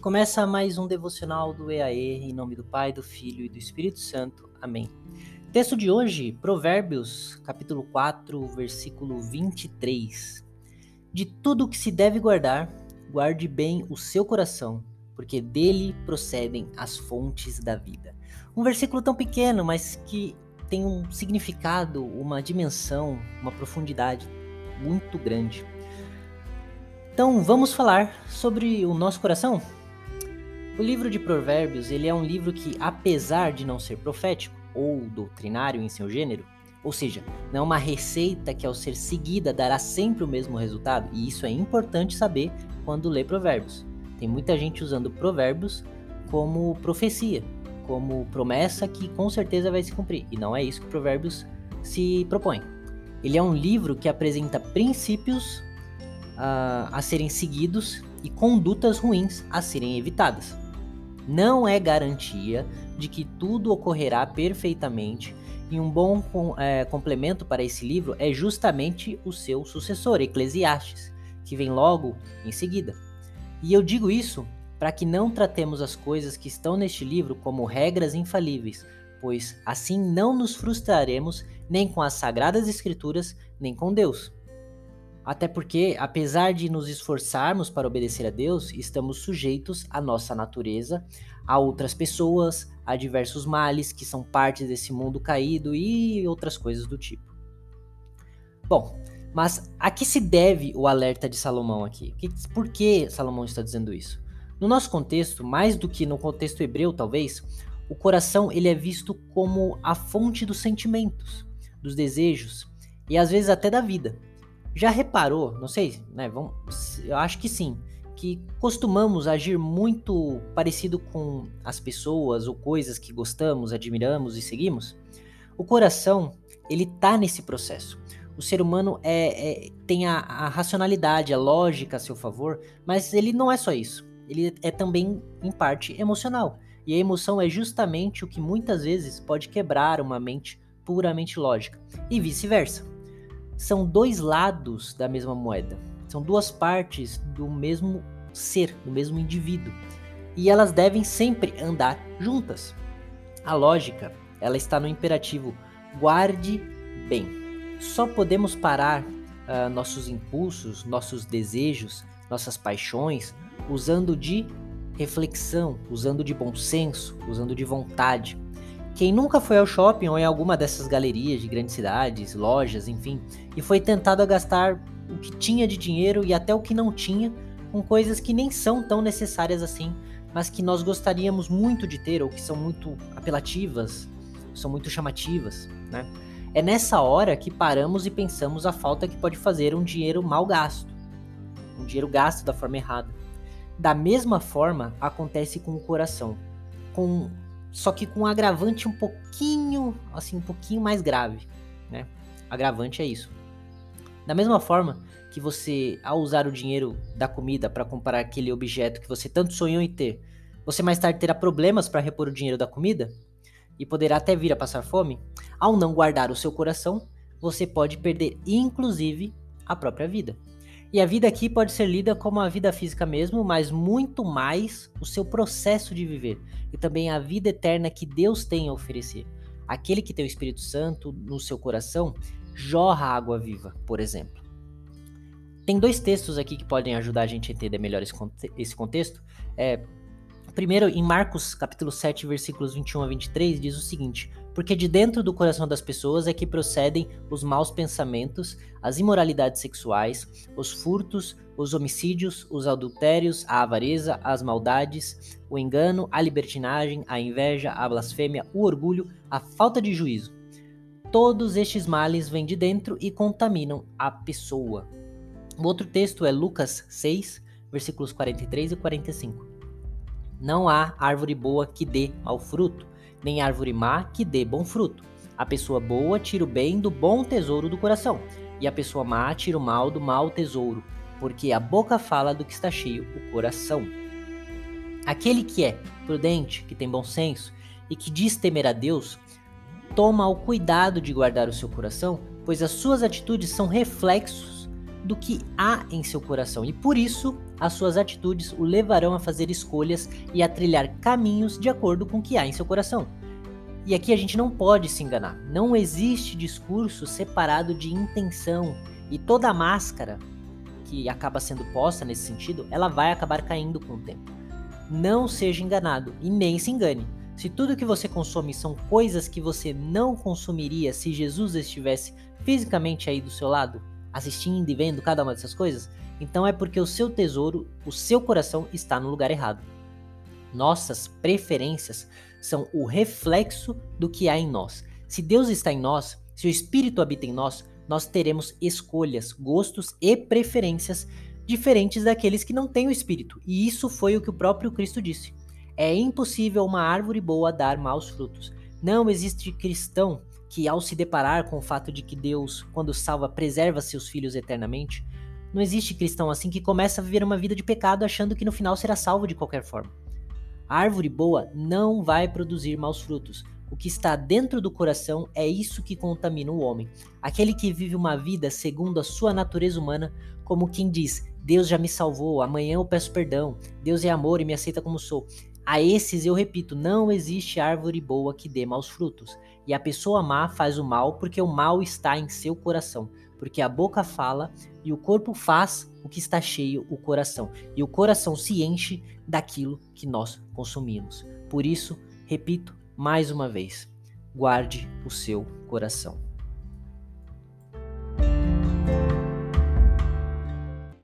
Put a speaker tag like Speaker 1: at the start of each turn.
Speaker 1: Começa mais um devocional do EAE em nome do Pai, do Filho e do Espírito Santo. Amém. Texto de hoje, Provérbios, capítulo 4, versículo 23. De tudo que se deve guardar, guarde bem o seu coração, porque dele procedem as fontes da vida. Um versículo tão pequeno, mas que tem um significado, uma dimensão, uma profundidade muito grande. Então, vamos falar sobre o nosso coração? O livro de Provérbios, ele é um livro que, apesar de não ser profético ou doutrinário em seu gênero, ou seja, não é uma receita que ao ser seguida dará sempre o mesmo resultado, e isso é importante saber quando lê Provérbios. Tem muita gente usando Provérbios como profecia, como promessa que com certeza vai se cumprir, e não é isso que Provérbios se propõe. Ele é um livro que apresenta princípios uh, a serem seguidos e condutas ruins a serem evitadas. Não é garantia de que tudo ocorrerá perfeitamente e um bom é, complemento para esse livro é justamente o seu sucessor, Eclesiastes, que vem logo em seguida. E eu digo isso para que não tratemos as coisas que estão neste livro como regras infalíveis, pois assim não nos frustraremos nem com as sagradas escrituras, nem com Deus. Até porque, apesar de nos esforçarmos para obedecer a Deus, estamos sujeitos à nossa natureza, a outras pessoas, a diversos males que são parte desse mundo caído e outras coisas do tipo. Bom, mas a que se deve o alerta de Salomão aqui? Por que Salomão está dizendo isso? No nosso contexto, mais do que no contexto hebreu, talvez, o coração ele é visto como a fonte dos sentimentos, dos desejos e às vezes até da vida. Já reparou, não sei, né? Vamos, eu acho que sim, que costumamos agir muito parecido com as pessoas ou coisas que gostamos, admiramos e seguimos? O coração, ele tá nesse processo. O ser humano é, é tem a, a racionalidade, a lógica a seu favor, mas ele não é só isso. Ele é também, em parte, emocional. E a emoção é justamente o que muitas vezes pode quebrar uma mente puramente lógica, e vice-versa são dois lados da mesma moeda. São duas partes do mesmo ser, do mesmo indivíduo. E elas devem sempre andar juntas. A lógica, ela está no imperativo guarde bem. Só podemos parar uh, nossos impulsos, nossos desejos, nossas paixões usando de reflexão, usando de bom senso, usando de vontade. Quem nunca foi ao shopping ou em alguma dessas galerias de grandes cidades, lojas, enfim, e foi tentado a gastar o que tinha de dinheiro e até o que não tinha com coisas que nem são tão necessárias assim, mas que nós gostaríamos muito de ter ou que são muito apelativas, são muito chamativas, né? É nessa hora que paramos e pensamos a falta que pode fazer um dinheiro mal gasto, um dinheiro gasto da forma errada. Da mesma forma acontece com o coração, com só que com um agravante um pouquinho, assim, um pouquinho mais grave, né? Agravante é isso. Da mesma forma que você, ao usar o dinheiro da comida para comprar aquele objeto que você tanto sonhou em ter, você mais tarde terá problemas para repor o dinheiro da comida e poderá até vir a passar fome, ao não guardar o seu coração, você pode perder inclusive a própria vida. E a vida aqui pode ser lida como a vida física mesmo, mas muito mais o seu processo de viver e também a vida eterna que Deus tem a oferecer. Aquele que tem o Espírito Santo no seu coração jorra água viva, por exemplo. Tem dois textos aqui que podem ajudar a gente a entender melhor esse contexto. É, primeiro, em Marcos capítulo 7, versículos 21 a 23, diz o seguinte: porque de dentro do coração das pessoas é que procedem os maus pensamentos, as imoralidades sexuais, os furtos, os homicídios, os adultérios, a avareza, as maldades, o engano, a libertinagem, a inveja, a blasfêmia, o orgulho, a falta de juízo. Todos estes males vêm de dentro e contaminam a pessoa. O outro texto é Lucas 6, versículos 43 e 45. Não há árvore boa que dê mau fruto, nem árvore má que dê bom fruto. A pessoa boa tira o bem do bom tesouro do coração, e a pessoa má tira o mal do mau tesouro, porque a boca fala do que está cheio o coração. Aquele que é prudente, que tem bom senso e que diz temer a Deus, toma o cuidado de guardar o seu coração, pois as suas atitudes são reflexos do que há em seu coração, e por isso as suas atitudes o levarão a fazer escolhas e a trilhar caminhos de acordo com o que há em seu coração. E aqui a gente não pode se enganar. Não existe discurso separado de intenção, e toda máscara que acaba sendo posta nesse sentido, ela vai acabar caindo com o tempo. Não seja enganado e nem se engane. Se tudo que você consome são coisas que você não consumiria se Jesus estivesse fisicamente aí do seu lado, assistindo e vendo cada uma dessas coisas, então é porque o seu tesouro, o seu coração está no lugar errado. Nossas preferências são o reflexo do que há em nós. Se Deus está em nós, se o Espírito habita em nós, nós teremos escolhas, gostos e preferências diferentes daqueles que não têm o Espírito. E isso foi o que o próprio Cristo disse. É impossível uma árvore boa dar maus frutos. Não existe cristão que, ao se deparar com o fato de que Deus, quando salva, preserva seus filhos eternamente, não existe cristão assim que começa a viver uma vida de pecado achando que no final será salvo de qualquer forma. A árvore boa não vai produzir maus frutos. O que está dentro do coração é isso que contamina o homem. Aquele que vive uma vida segundo a sua natureza humana, como quem diz: Deus já me salvou, amanhã eu peço perdão, Deus é amor e me aceita como sou. A esses eu repito, não existe árvore boa que dê maus frutos. E a pessoa má faz o mal porque o mal está em seu coração. Porque a boca fala e o corpo faz o que está cheio o coração. E o coração se enche daquilo que nós consumimos. Por isso, repito mais uma vez, guarde o seu coração.